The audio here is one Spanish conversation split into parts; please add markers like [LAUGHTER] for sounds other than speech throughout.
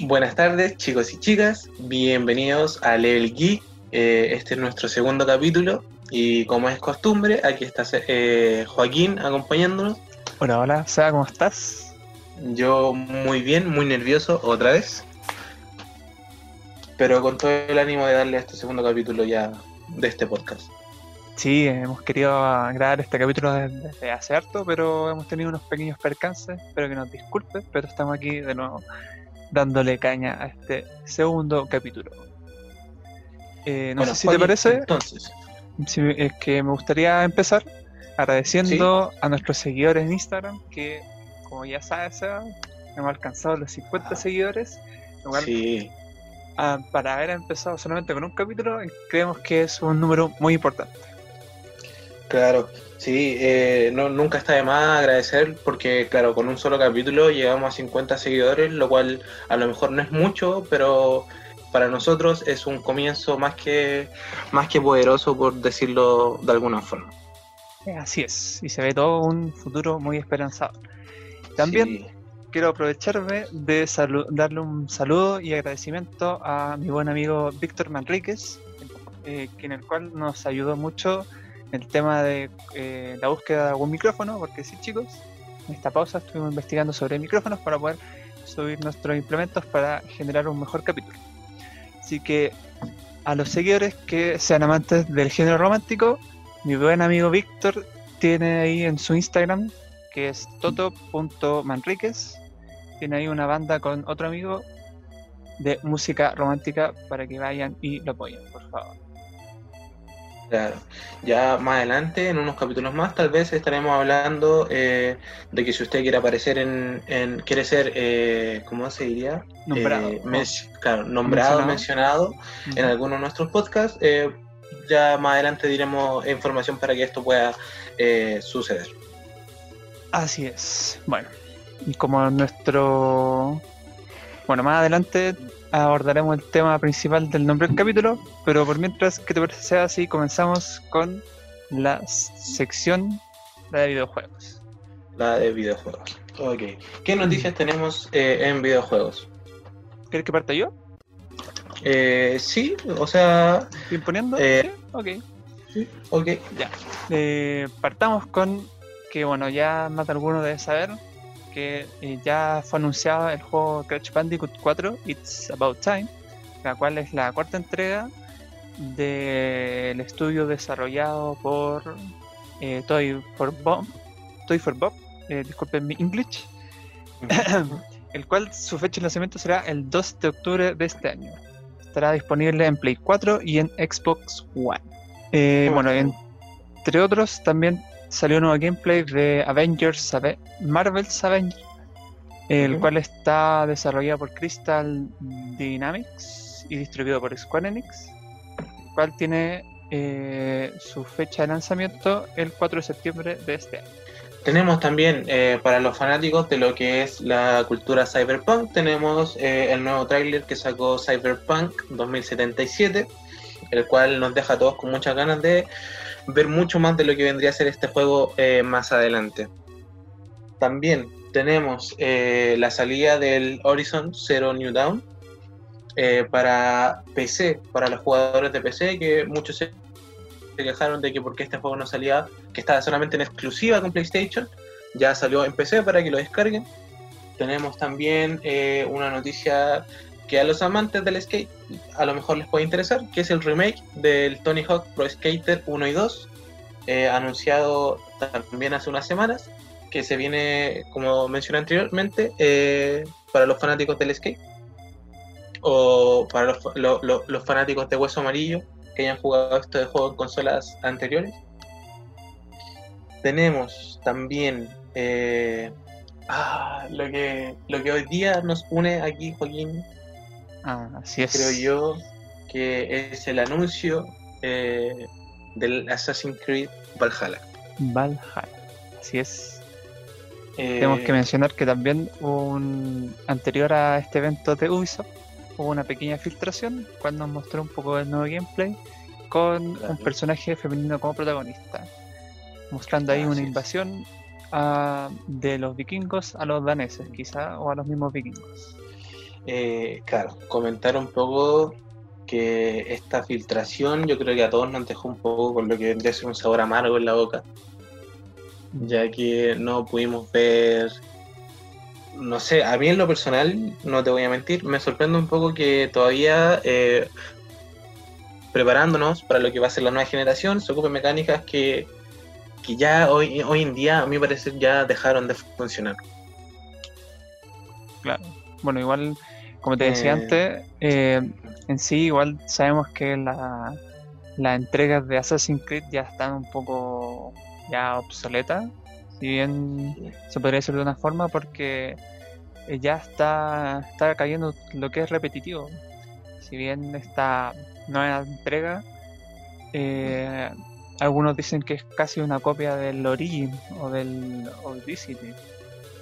Buenas tardes, chicos y chicas. Bienvenidos a Level Geek. Eh, este es nuestro segundo capítulo. Y como es costumbre, aquí está eh, Joaquín acompañándonos. Hola, hola, Seba, ¿cómo estás? Yo muy bien, muy nervioso otra vez. Pero con todo el ánimo de darle a este segundo capítulo ya de este podcast. Sí, hemos querido grabar este capítulo desde, hace harto, pero hemos tenido unos pequeños percances. Espero que nos disculpen, pero estamos aquí de nuevo dándole caña a este segundo capítulo. Eh, no sé si te parece. Entonces. es que me gustaría empezar agradeciendo a nuestros seguidores en Instagram, que como ya sabes, hemos alcanzado los 50 ah. seguidores. sí. Ah, para haber empezado solamente con un capítulo, creemos que es un número muy importante. Claro, sí, eh, no, nunca está de más agradecer porque, claro, con un solo capítulo llegamos a 50 seguidores, lo cual a lo mejor no es mucho, pero para nosotros es un comienzo más que, más que poderoso, por decirlo de alguna forma. Así es, y se ve todo un futuro muy esperanzado. También quiero aprovecharme de darle un saludo y agradecimiento a mi buen amigo Víctor Manríquez, eh, en el cual nos ayudó mucho el tema de eh, la búsqueda de algún micrófono, porque sí, chicos, en esta pausa estuvimos investigando sobre micrófonos para poder subir nuestros implementos para generar un mejor capítulo. Así que a los seguidores que sean amantes del género romántico, mi buen amigo Víctor tiene ahí en su Instagram, que es toto.manriquez, tiene ahí una banda con otro amigo de música romántica para que vayan y lo apoyen, por favor. Claro. Ya más adelante, en unos capítulos más, tal vez estaremos hablando eh, de que si usted quiere aparecer en, quiere ser, eh, ¿cómo se diría? Nombrado. Eh, claro, nombrado, mencionado, en alguno de nuestros podcasts. Ya más adelante diremos información para que esto pueda suceder. Así es. Bueno, y como nuestro... Bueno, más adelante abordaremos el tema principal del nombre del capítulo, pero por mientras, que te parece sea así? Comenzamos con la sección de videojuegos. La de videojuegos. Ok. ¿Qué noticias tenemos eh, en videojuegos? ¿Quieres que parta yo? Eh, sí, o sea... ¿Imponiendo? Eh, ¿Sí? Ok. Sí, ok. Ya. Eh, partamos con que, bueno, ya más de alguno debe saber que eh, ya fue anunciado el juego Crash Bandicoot 4, It's About Time, la cual es la cuarta entrega del estudio desarrollado por eh, Toy for Bob, Toy for Bob, eh, disculpen mi English, [COUGHS] el cual su fecha de lanzamiento será el 2 de octubre de este año. Estará disponible en Play 4 y en Xbox One. bueno, entre otros, también salió un nuevo gameplay de Avengers, Marvel's Avengers, el cual está desarrollado por Crystal Dynamics y distribuido por Square Enix, el cual tiene eh, su fecha de lanzamiento el 4 de septiembre de este año. Tenemos también eh, para los fanáticos de lo que es la cultura cyberpunk, tenemos eh, el nuevo tráiler que sacó Cyberpunk 2077, el cual nos deja a todos con muchas ganas de ver mucho más de lo que vendría a ser este juego eh, más adelante. También tenemos eh, la salida del Horizon Zero New Dawn eh, para PC, para los jugadores de PC, que muchos se quejaron de que porque este juego no salía, que estaba solamente en exclusiva con PlayStation, ya salió en PC para que lo descarguen. Tenemos también una noticia que a los amantes del skate a lo mejor les puede interesar, que es el remake del Tony Hawk Pro Skater 1 y 2, eh, anunciado también hace unas semanas, que se viene, como mencioné anteriormente, eh, para los fanáticos del skate o para los, fanáticos de Hueso Amarillo que hayan jugado este juego en consolas anteriores. Tenemos también eh, ah, lo, que, lo que hoy día nos une aquí, Joaquín, Ah, así es. Creo yo que es el anuncio eh, del Assassin's Creed Valhalla. Valhalla, así es. Tenemos que eh, mencionar que también un anterior a este evento de Ubisoft hubo una pequeña filtración cuando nos mostró un poco del nuevo gameplay con un personaje femenino como protagonista, mostrando ahí una invasión ah, de los vikingos a los daneses, quizá, o a los mismos vikingos. Eh, claro, comentar un poco que esta filtración yo creo que a todos nos dejó un poco con lo que vendría a ser un sabor amargo en la boca, ya que no pudimos ver, no sé, a mí en lo personal, no te voy a mentir, me sorprende un poco que todavía eh, preparándonos para lo que va a ser la nueva generación, se ocupen mecánicas que, que ya hoy, hoy en día a mi parecer ya dejaron de funcionar. Claro. Bueno, igual, como te decía Eh, antes, eh, en sí igual sabemos que la, las entregas de Assassin's Creed ya están un poco ya obsoletas, si bien se podría decir de una forma, porque eh, ya está, está cayendo lo que es repetitivo. Si bien esta nueva entrega, eh, algunos dicen que es casi una copia del Origin o del Odyssey,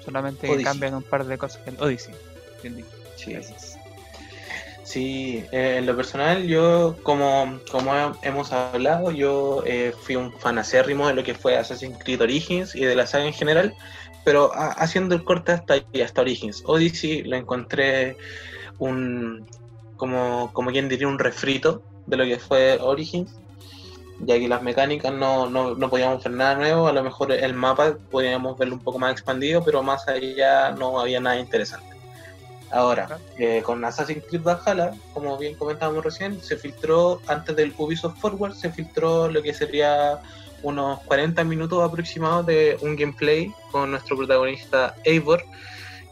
solamente Odyssey. cambian un par de cosas del Odyssey. bien dicho. Sí. Eh, en lo personal, yo, como, como he- hemos hablado, yo eh, fui un fan acérrimo de lo que fue Assassin's Creed Origins y de la saga en general, pero ha- haciendo el corte hasta hasta Origins. Odyssey lo encontré un, como, como quien diría, un refrito de lo que fue Origins, ya que las mecánicas no, no, no podíamos ver nada nuevo, a lo mejor el mapa podíamos verlo un poco más expandido, pero más allá no había nada interesante. Ahora, eh, con Assassin's Creed Valhalla, como bien comentábamos recién, se filtró, antes del Ubisoft Forward, se filtró lo que sería unos 40 minutos aproximados de un gameplay con nuestro protagonista Eivor,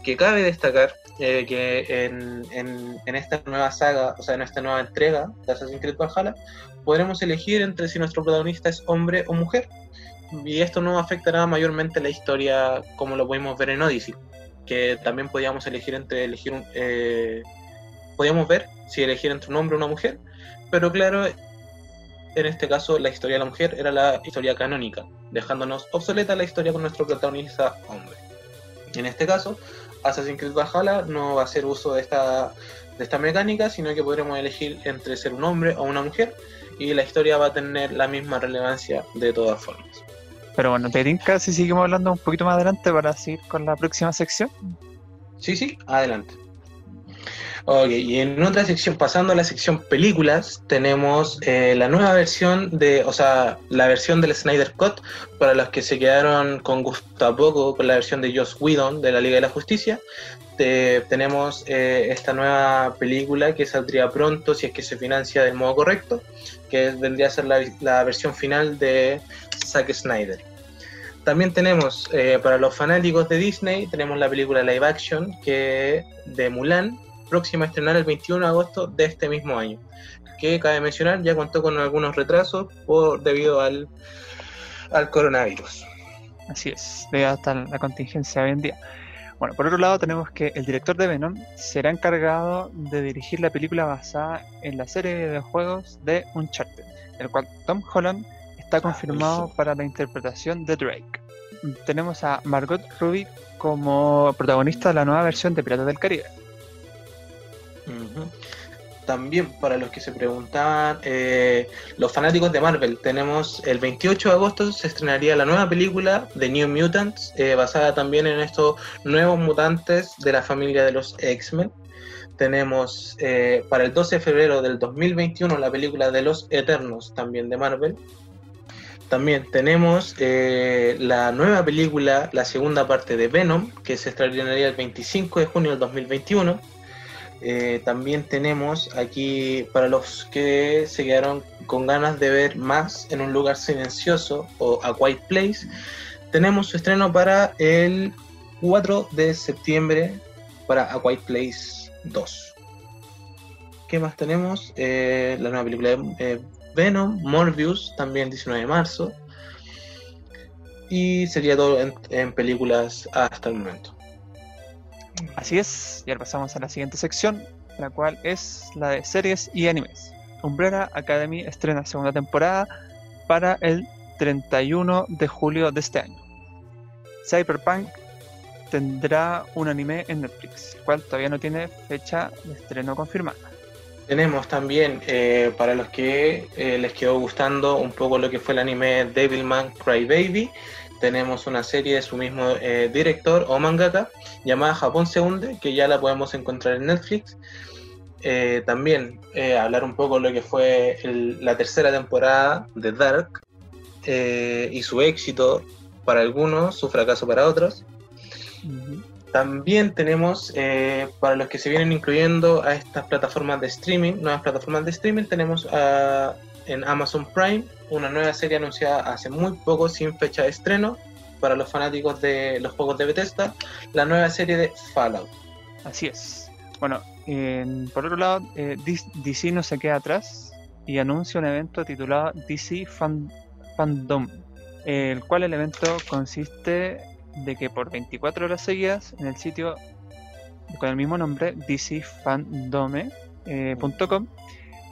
que cabe destacar eh, que en, en- en esta nueva saga, o sea, en esta nueva entrega de Assassin's Creed Valhalla, podremos elegir entre si nuestro protagonista es hombre o mujer. Y esto no afectará mayormente la historia como lo pudimos ver en Odyssey que también podíamos elegir entre elegir un, eh, podíamos ver si elegir entre un hombre o una mujer, pero claro, en este caso la historia de la mujer era la historia canónica, dejándonos obsoleta la historia con nuestro protagonista hombre. En este caso, Assassin's Creed Valhalla no va a hacer uso de esta, de esta mecánica, sino que podremos elegir entre ser un hombre o una mujer, y la historia va a tener la misma relevancia de todas formas. Pero bueno, te tinca si seguimos hablando un poquito más adelante para seguir con la próxima sección. Sí, sí, adelante. Ok, y en otra sección, pasando a la sección películas, tenemos eh, la nueva versión de, o sea, la versión del Snyder Cut, para los que se quedaron con gusto a poco con la versión de Joss Whedon de la Liga de la Justicia. Te- tenemos eh, esta nueva película que saldría pronto si es que se financia del modo correcto, que vendría a ser la versión final de Zack Snyder. También tenemos, eh, para los fanáticos de Disney, tenemos la película live action que de Mulan, próxima a estrenar el 21 de agosto de este mismo año. Que cabe mencionar, ya contó con algunos retrasos por, debido al, al coronavirus. Así es, debido hasta la contingencia hoy en día. Bueno, por otro lado tenemos que el director de Venom será encargado de dirigir la película basada en la serie de juegos de Uncharted, el cual Tom Holland está confirmado para la interpretación de Drake. Tenemos a Margot Robbie como protagonista de la nueva versión de Piratas del Caribe. También para los que se preguntaban, eh, los fanáticos de Marvel, tenemos el 28 de agosto se estrenaría la nueva película de New Mutants, eh, basada también en estos nuevos mutantes de la familia de los X-Men. Tenemos eh, para el 12 de febrero del 2021 la película de los Eternos, también de Marvel. También tenemos eh, la nueva película, la segunda parte de Venom, que se estrenaría el 25 de junio del 2021. Eh, también tenemos aquí, para los que se quedaron con ganas de ver más en un lugar silencioso o A Quiet Place, tenemos su estreno para el 4 de septiembre para A Quiet Place 2. ¿Qué más tenemos? Eh, la nueva película de Venom, Morbius, también 19 de marzo. Y sería todo en, películas hasta el momento. Así es, y ahora pasamos a la siguiente sección, la cual es la de series y animes. Umbrella Academy estrena segunda temporada para el 31 de julio de este año. Cyberpunk tendrá un anime en Netflix, el cual todavía no tiene fecha de estreno confirmada. Tenemos también, eh, para los que eh, les quedó gustando un poco lo que fue el anime Devilman Crybaby, tenemos una serie de su mismo eh, director o mangaka llamada Japón se hunde, que ya la podemos encontrar en Netflix. También hablar un poco de lo que fue la tercera temporada de Dark y su éxito para algunos, su fracaso para otros. También tenemos, para los que se vienen incluyendo a estas plataformas de streaming, nuevas plataformas de streaming, tenemos en Amazon Prime una nueva serie anunciada hace muy poco sin fecha de estreno para los fanáticos de los juegos de Bethesda, la nueva serie de Fallout. Así es. Bueno, por otro lado, eh, DC no se queda atrás y anuncia un evento titulado DC Fandom, el cual el evento consiste de que por 24 horas seguidas en el sitio con el mismo nombre, dcfandome.com, eh,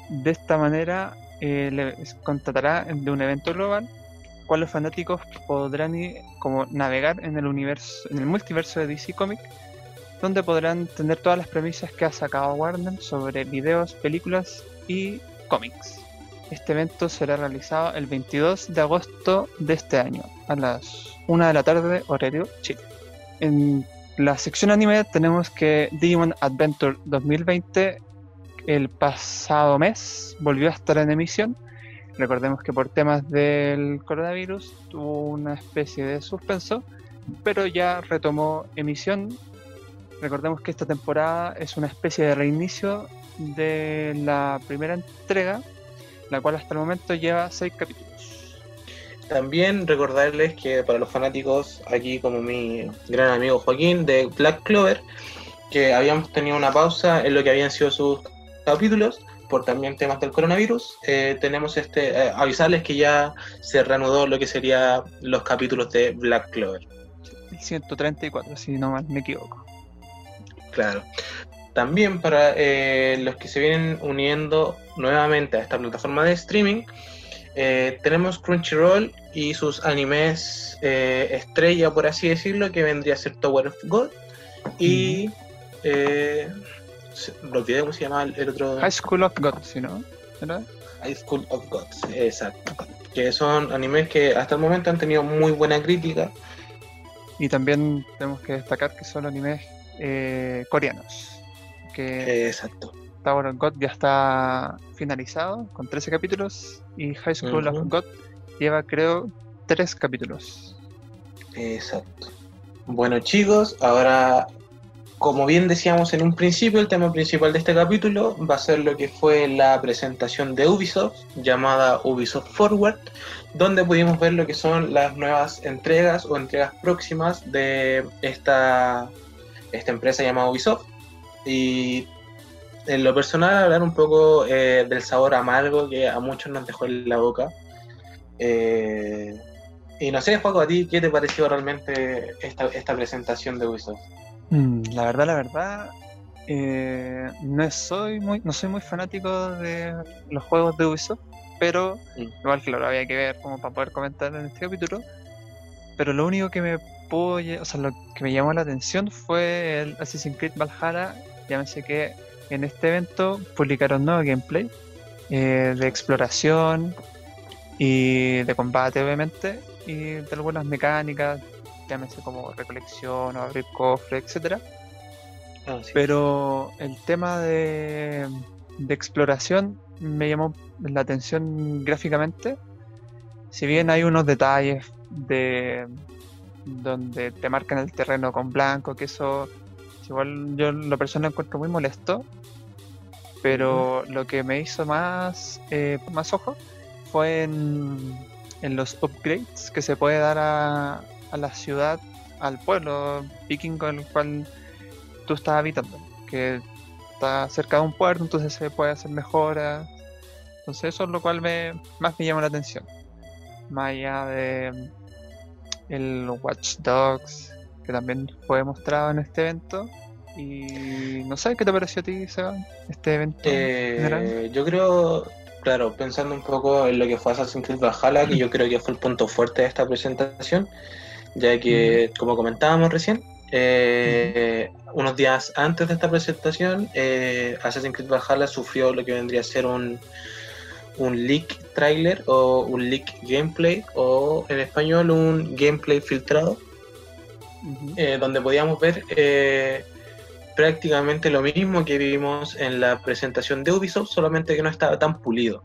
de esta manera eh, le contratará de un evento global, cual los fanáticos podrán como navegar en el universo, en el multiverso de DC Comics, donde podrán tener todas las premisas que ha sacado Warner sobre videos, películas y cómics. Este evento será realizado el 22 de agosto de este año, a las 1 de la tarde, horario Chile. En la sección anime tenemos que Digimon Adventure 2020 el pasado mes volvió a estar en emisión. Recordemos que por temas del coronavirus tuvo una especie de suspenso, pero ya retomó emisión. Recordemos que esta temporada es una especie de reinicio de la primera entrega, la cual hasta el momento lleva seis capítulos. También recordarles que para los fanáticos, aquí como mi gran amigo Joaquín de Black Clover, que habíamos tenido una pausa en lo que habían sido sus capítulos por también temas del coronavirus, eh, tenemos este eh, avisarles que ya se reanudó lo que serían los capítulos de Black Clover. 134, si no mal me equivoco. Claro. También para eh, los que se vienen uniendo nuevamente a esta plataforma de streaming, tenemos Crunchyroll y sus animes estrella, por así decirlo, que vendría a ser Tower of God y lo olvidé cómo se llama el otro. High School of Gods, ¿no? High School of Gods, exacto. Que son animes que hasta el momento han tenido muy buena crítica. Y también tenemos que destacar que son animes eh, coreanos. Que exacto. Tower of God ya está finalizado con 13 capítulos y High School of God lleva creo 3 capítulos. Exacto. Bueno chicos, ahora como bien decíamos en un principio, el tema principal de este capítulo va a ser lo que fue la presentación de Ubisoft, llamada Ubisoft Forward, donde pudimos ver lo que son las nuevas entregas o entregas próximas de esta, esta empresa llamada Ubisoft. Y en lo personal, hablar un poco eh, del sabor amargo que a muchos nos dejó en la boca. Eh, y no sé, Juaco, a ti, ¿qué te pareció realmente esta, esta presentación de Ubisoft? Mm, la verdad, la verdad, eh, no soy muy, no soy muy fanático de los juegos de Ubisoft, pero mm. igual que lo había que ver como para poder comentar en este capítulo. Pero lo único que me pudo, o sea, lo que me llamó la atención fue el Assassin's Creed Valhalla. Ya me sé que en este evento publicaron nuevo gameplay eh, de exploración y de combate, obviamente, y de algunas mecánicas llámese como recolección o abrir cofre, etcétera. Ah, Pero el tema de, exploración me llamó la atención gráficamente. Si bien hay unos detalles de donde te marcan el terreno con blanco, que eso igual yo lo personal encuentro muy molesto. Pero lo que me hizo más, eh, más ojo fue en, en los upgrades que se puede dar a, a la ciudad, al pueblo vikingo en el cual tú estás habitando, que está cerca de un puerto, entonces se puede hacer mejoras. Entonces eso es lo cual me, más me llama la atención. Más allá de el Watch Dogs, que también fue mostrado en este evento. Y no sé, ¿qué te pareció a ti, Seba, este evento? Eh, yo creo, claro, pensando un poco en lo que fue Assassin's Creed Valhalla, que yo creo que fue el punto fuerte de esta presentación, ya que, como comentábamos recién, eh, unos días antes de esta presentación, eh, Assassin's Creed Valhalla sufrió lo que vendría a ser un, un leak trailer o un leak gameplay o en español un gameplay filtrado eh, donde podíamos ver eh, prácticamente lo mismo que vimos en la presentación de Ubisoft, solamente que no estaba tan pulido.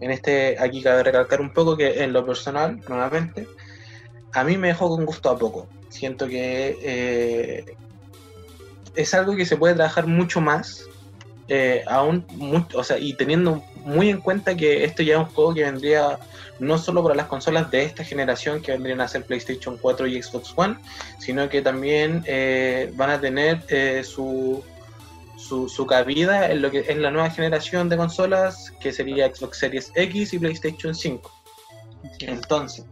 En este, aquí cabe recalcar un poco que en lo personal, nuevamente, a mí me dejó con gusto a poco. Siento que eh, es algo que se puede trabajar mucho más, aún, o sea, y teniendo muy en cuenta que esto ya es un juego que vendría no solo para las consolas de esta generación que vendrían a ser PlayStation 4 y Xbox One, sino que también eh, van a tener eh, su, su, cabida en lo que es la nueva generación de consolas, que sería Xbox Series X y PlayStation 5. Entonces,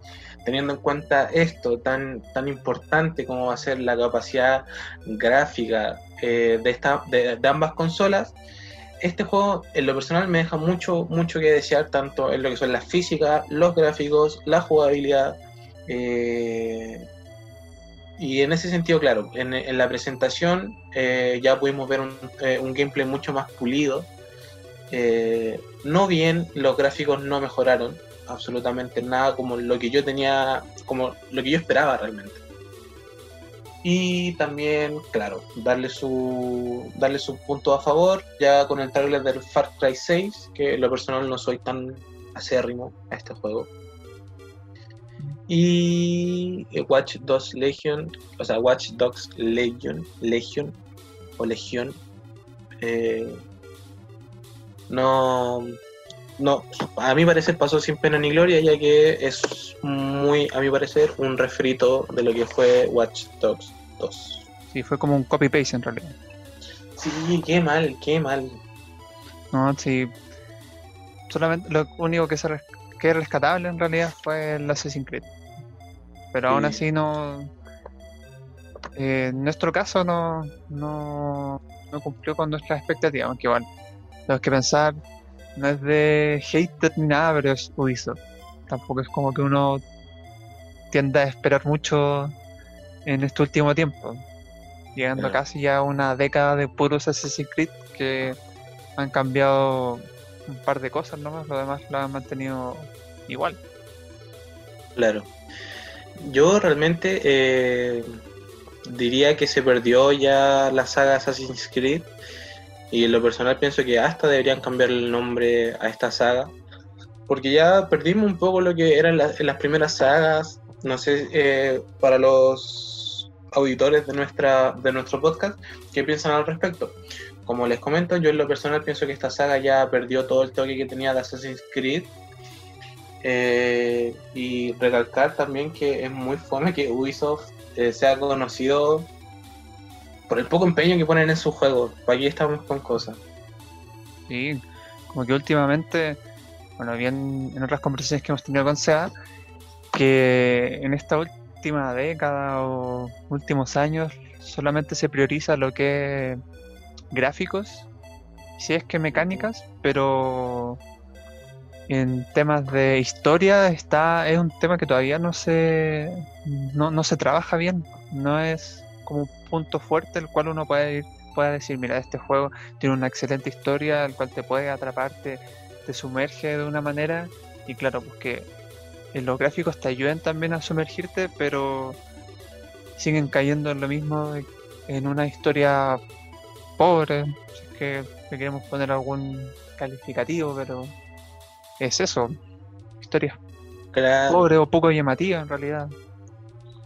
teniendo en cuenta esto tan, tan importante como va a ser la capacidad gráfica eh, de, esta, de ambas consolas, este juego en lo personal me deja mucho, mucho que desear, tanto en lo que son las físicas, los gráficos, la jugabilidad. Eh, y en ese sentido, claro, en, la presentación eh, ya pudimos ver eh, un, gameplay mucho más pulido. no bien, los gráficos no mejoraron absolutamente nada como lo que yo tenía, como lo que yo esperaba realmente. Y también, claro, darle su, darle su punto a favor, ya con el trailer del Far Cry 6, que en lo personal no soy tan acérrimo a este juego. Y Watch Dogs Legion, o sea, Watch Dogs Legion, Legion o Legion, eh, no, no, a mi parecer pasó sin pena ni gloria, ya que es muy, a mi parecer, un refrito de lo que fue Watch Dogs 2. Sí, fue como un copy-paste en realidad. Sí, qué mal, qué mal. No, sí. Solamente lo único que, se que es rescatable en realidad fue el Assassin's Creed. Pero aún así no. Eh, en nuestro caso no, no, no cumplió con nuestras expectativas, aunque igual, tenemos que pensar no es de hate ni nada, pero es Ubisoft. Tampoco es como que uno tienda a esperar mucho en este último tiempo. Llegando casi ya una década de puros Assassin's Creed que han cambiado un par de cosas nomás, lo demás lo han mantenido igual. Claro. Yo realmente eh, diría que se perdió ya la saga Assassin's Creed y en lo personal pienso que hasta deberían cambiar el nombre a esta saga. Porque ya perdimos un poco lo que eran las, las primeras sagas. No sé, eh, para los auditores de, nuestra, de nuestro podcast, ¿qué piensan al respecto? Como les comento, yo en lo personal pienso que esta saga ya perdió todo el toque que tenía de Assassin's Creed. Eh, y recalcar también que es muy fome que Ubisoft eh, sea conocido por el poco empeño que ponen en sus juegos. Aquí estamos con cosas. Sí, como que últimamente, bueno, bien en otras conversaciones que hemos tenido con SEA, que en esta última década o últimos años solamente se prioriza lo que es gráficos, si es que mecánicas, pero en temas de historia está es un tema que todavía no se no, no se trabaja bien, no es como un punto fuerte el cual uno puede ir, puede decir, mira, este juego tiene una excelente historia, el cual te puede atraparte, te, sumerge de una manera, y claro, pues que en los gráficos te ayuden también a sumergirte, pero siguen cayendo en lo mismo en una historia pobre, si es que le queremos poner algún calificativo, pero es eso, historia pobre o poco llamativa en realidad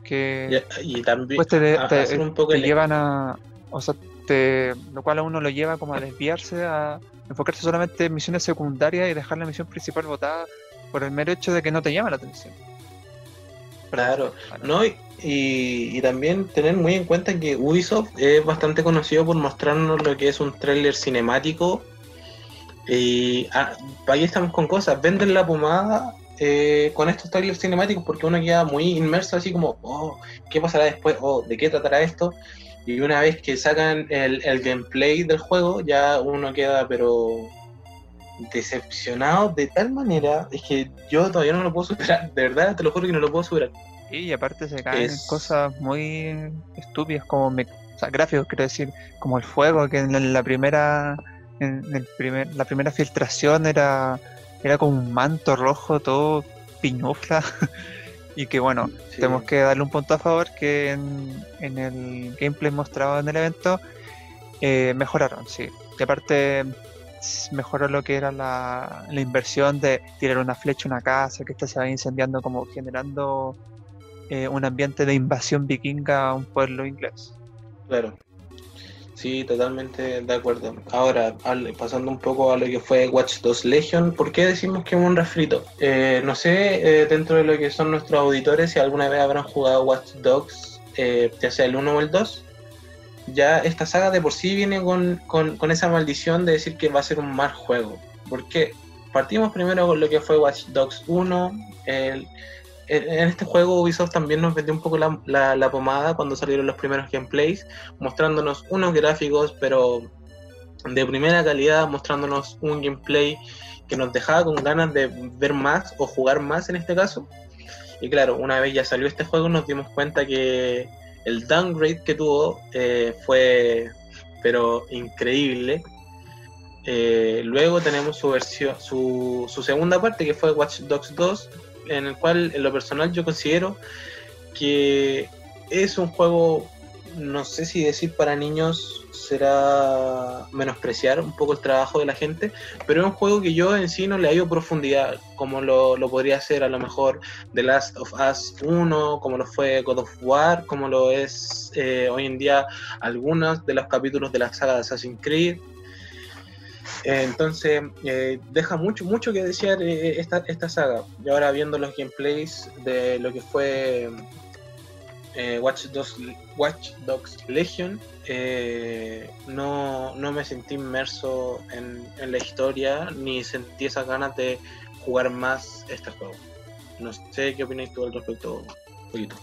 que y, también pues te, llevan a o sea te, lo cual a uno lo lleva como a desviarse a enfocarse solamente en misiones secundarias y dejar la misión principal votada por el mero hecho de que no te llama la atención. Claro. No y, y, también tener muy en cuenta que Ubisoft es bastante conocido por mostrarnos lo que es un tráiler cinemático y ah, ahí estamos con cosas. Venden la pomada eh, con estos trailers cinemáticos porque uno queda muy inmerso así como, oh, ¿qué pasará después? Oh, ¿de qué tratará esto? Y una vez que sacan el, gameplay del juego, ya uno queda pero decepcionado de tal manera, es que yo todavía no lo puedo superar, de verdad, te lo juro que no lo puedo superar. Y aparte se caen cosas muy estúpidas como gráficos, quiero decir, como el fuego, que en la primera, en el primer, la primera filtración era era como un manto rojo todo piñufla. [LAUGHS] y que bueno, tenemos que darle un punto a favor que en, el gameplay mostrado en el evento eh, mejoraron, sí. Y aparte mejoró lo que era la, la, inversión de tirar una flecha a una casa, que esta se va incendiando como generando eh, un ambiente de invasión vikinga a un pueblo inglés. Claro. Sí, totalmente de acuerdo. Ahora, pasando un poco a lo que fue Watch 2 Legion, ¿por qué decimos que es un refrito? Eh, no sé, eh, dentro de lo que son nuestros auditores, si alguna vez habrán jugado Watch Dogs, eh, ya sea el 1 o el 2, ya esta saga de por sí viene con, con, esa maldición de decir que va a ser un mal juego. Porque partimos primero con lo que fue Watch Dogs 1, el en este juego Ubisoft también nos vendió un poco la, pomada cuando salieron los primeros gameplays, mostrándonos unos gráficos, pero de primera calidad, mostrándonos un gameplay que nos dejaba con ganas de ver más o jugar más en este caso. Y claro, una vez ya salió este juego nos dimos cuenta que el downgrade que tuvo eh, fue pero increíble. Eh, luego tenemos su versión, su, su segunda parte que fue Watch Dogs 2, en el cual en lo personal yo considero que es un juego, no sé si decir para niños será menospreciar un poco el trabajo de la gente, pero es un juego que yo en sí no le hallo profundidad, como lo, podría hacer a lo mejor The Last of Us 1, como lo fue God of War, como lo es eh, hoy en día algunos de los capítulos de la saga de Assassin's Creed. Eh, entonces, eh, deja mucho, mucho que desear eh, esta, esta saga. Y ahora viendo los gameplays de lo que fue Watch, Dogs, Watch Dogs Legion, no, no, me sentí inmerso en, la historia ni sentí esas ganas de jugar más este juego. No sé qué opinas tú al respecto, Polito.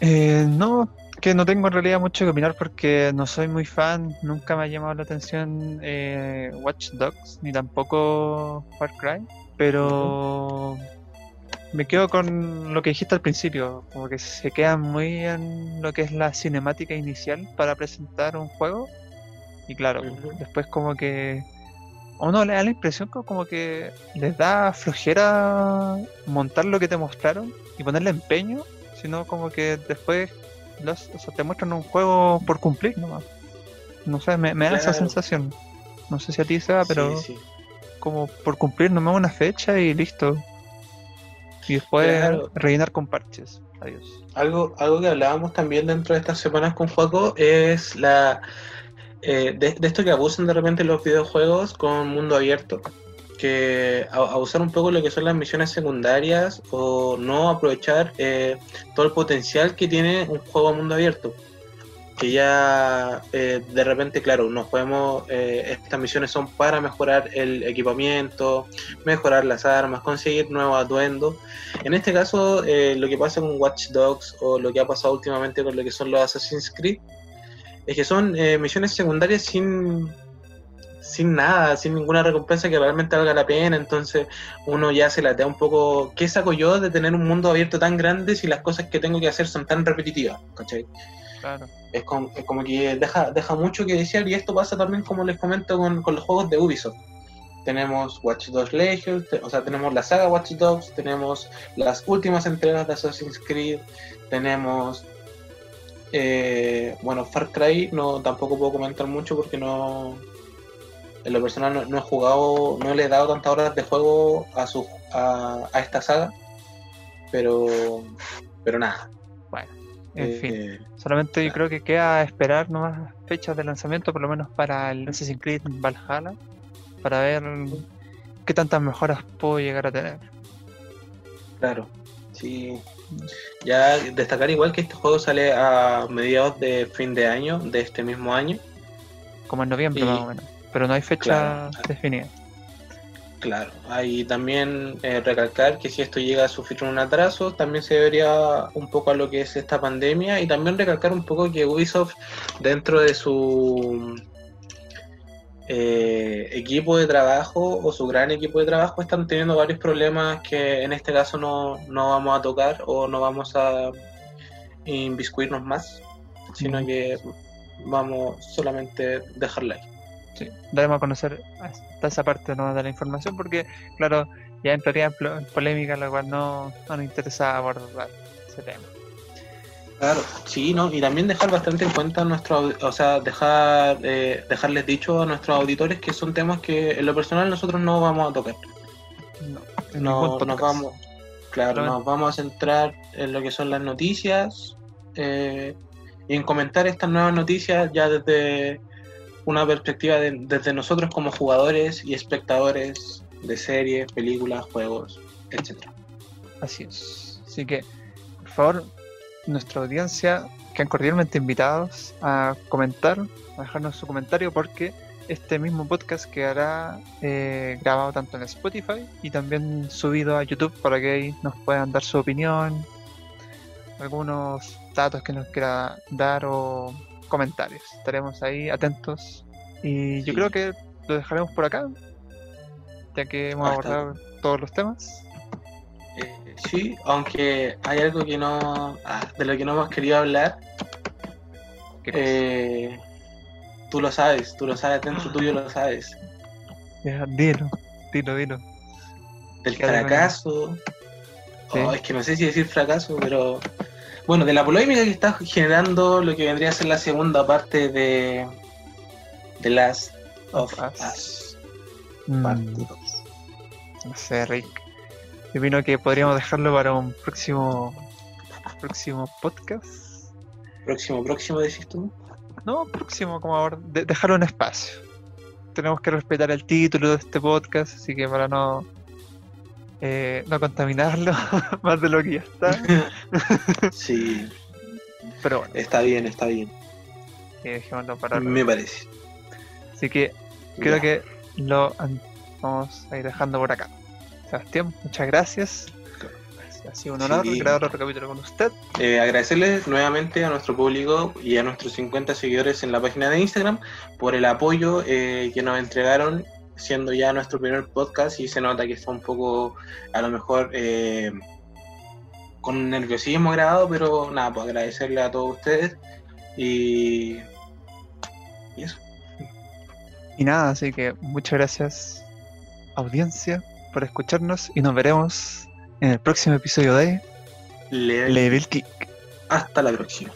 no, que no tengo en realidad mucho que opinar porque no soy muy fan, nunca me ha llamado la atención eh, Watch Dogs ni tampoco Far Cry, pero me quedo con lo que dijiste al principio, como que se queda muy en lo que es la cinemática inicial para presentar un juego y claro, después como que uno le da la impresión como que les da flojera montar lo que te mostraron y ponerle empeño, sino como que después te muestran un juego por cumplir nomás. No sé, me, da esa sensación. No sé si a ti se va, pero como por cumplir nomás una fecha y listo. Y después rellenar con parches. Adiós. Algo, algo que hablábamos también dentro de estas semanas con Juaco es la eh, de, esto que abusan de repente los videojuegos con mundo abierto que a, usar un poco lo que son las misiones secundarias o no aprovechar eh, todo el potencial que tiene un juego a mundo abierto. Que ya eh, de repente, claro, nos podemos, eh, estas misiones son para mejorar el equipamiento, mejorar las armas, conseguir nuevos atuendos. En este caso, lo que pasa con Watch Dogs o lo que ha pasado últimamente con lo que son los Assassin's Creed, es que son misiones secundarias sin sin nada, sin ninguna recompensa que realmente valga la pena, entonces uno ya se latea un poco, ¿qué saco yo de tener un mundo abierto tan grande si las cosas que tengo que hacer son tan repetitivas? ¿cachai? Claro. Es, como, que deja, deja mucho que desear y esto pasa también, como les comento, con, los juegos de Ubisoft. Tenemos Watch Dogs Legion, o sea, tenemos la saga Watch Dogs, tenemos las últimas entregas de Assassin's Creed, tenemos eh, bueno, Far Cry no tampoco puedo comentar mucho porque no, en lo personal no, he jugado, no le he dado tantas horas de juego a su a, esta saga, pero pero nada. Bueno, en eh, fin, solamente yo creo que queda esperar nuevas fechas de lanzamiento, por lo menos para el Assassin's Creed Valhalla, para ver qué tantas mejoras puedo llegar a tener. Claro, sí. Ya destacar igual que este juego sale a mediados de fin de año, de este mismo año. Como en noviembre más o menos pero no hay fecha definida. Claro, ahí también eh, recalcar que si esto llega a sufrir un atraso, también se debería un poco a lo que es esta pandemia y también recalcar un poco que Ubisoft dentro de su eh, equipo de trabajo o su gran equipo de trabajo están teniendo varios problemas que en este caso no, no vamos a tocar o no vamos a inviscuirnos más, sino mm. que vamos solamente dejarla ahí. Sí, daremos a conocer hasta esa parte ¿no? de la información porque, claro, ya entraría en, polémica, la cual no, no nos interesa abordar ese tema. Claro, sí, ¿no? Y también dejar bastante en cuenta nuestro, o sea, dejar, eh, dejarles dicho a nuestros auditores que son temas que en lo personal nosotros no vamos a tocar. No, No, nos vamos, claro, Pero- nos vamos a centrar en lo que son las noticias eh, y en comentar estas nuevas noticias ya desde una perspectiva de- desde nosotros como jugadores y espectadores de series, películas, juegos, etcétera. Así es. Así que, por favor, nuestra audiencia, quedan cordialmente invitados a comentar, a dejarnos su comentario, porque este mismo podcast quedará eh, grabado tanto en Spotify y también subido a YouTube para que ahí nos puedan dar su opinión, algunos datos que nos quiera dar o comentarios. Estaremos ahí atentos y yo Sí. creo que lo dejaremos por acá, ya que hemos abordado todos los temas. Eh, sí, aunque hay algo que no, ah, de lo que no hemos querido hablar, eh, tú lo sabes, tú lo sabes, dentro tuyo lo sabes, Ya, dilo, dilo, dilo. del fracaso, oh, es que no sé si decir fracaso, pero bueno, de la polémica que está generando lo que vendría a ser la segunda parte de The Last of Us. Mm, parte 2. no sé, Rick. Yo opino que podríamos dejarlo para un próximo próximo podcast. Próximo, próximo, decís tú. No, próximo, como ahora, de- dejar un espacio. Tenemos que respetar el título de este podcast, así que para no eh, no contaminarlo [LAUGHS] más de lo que ya está. [LAUGHS] sí, Pero bueno, está bien, está bien, eh, dejémoslo para me parece. Así que creo Ya. que lo vamos a ir dejando por acá. Sebastián, muchas gracias. Ha sido un honor Sí. grabar otro capítulo con usted. Eh, agradecerles nuevamente a nuestro público y a nuestros 50 seguidores en la página de Instagram por el apoyo eh, que nos entregaron siendo ya nuestro primer podcast y se nota que fue un poco a lo mejor eh, con nerviosismo grabado, pero nada, pues agradecerle a todos ustedes y, y eso. Y nada, así que muchas gracias, audiencia, por escucharnos y nos veremos en el próximo episodio de Le- Level Kick. hasta la próxima.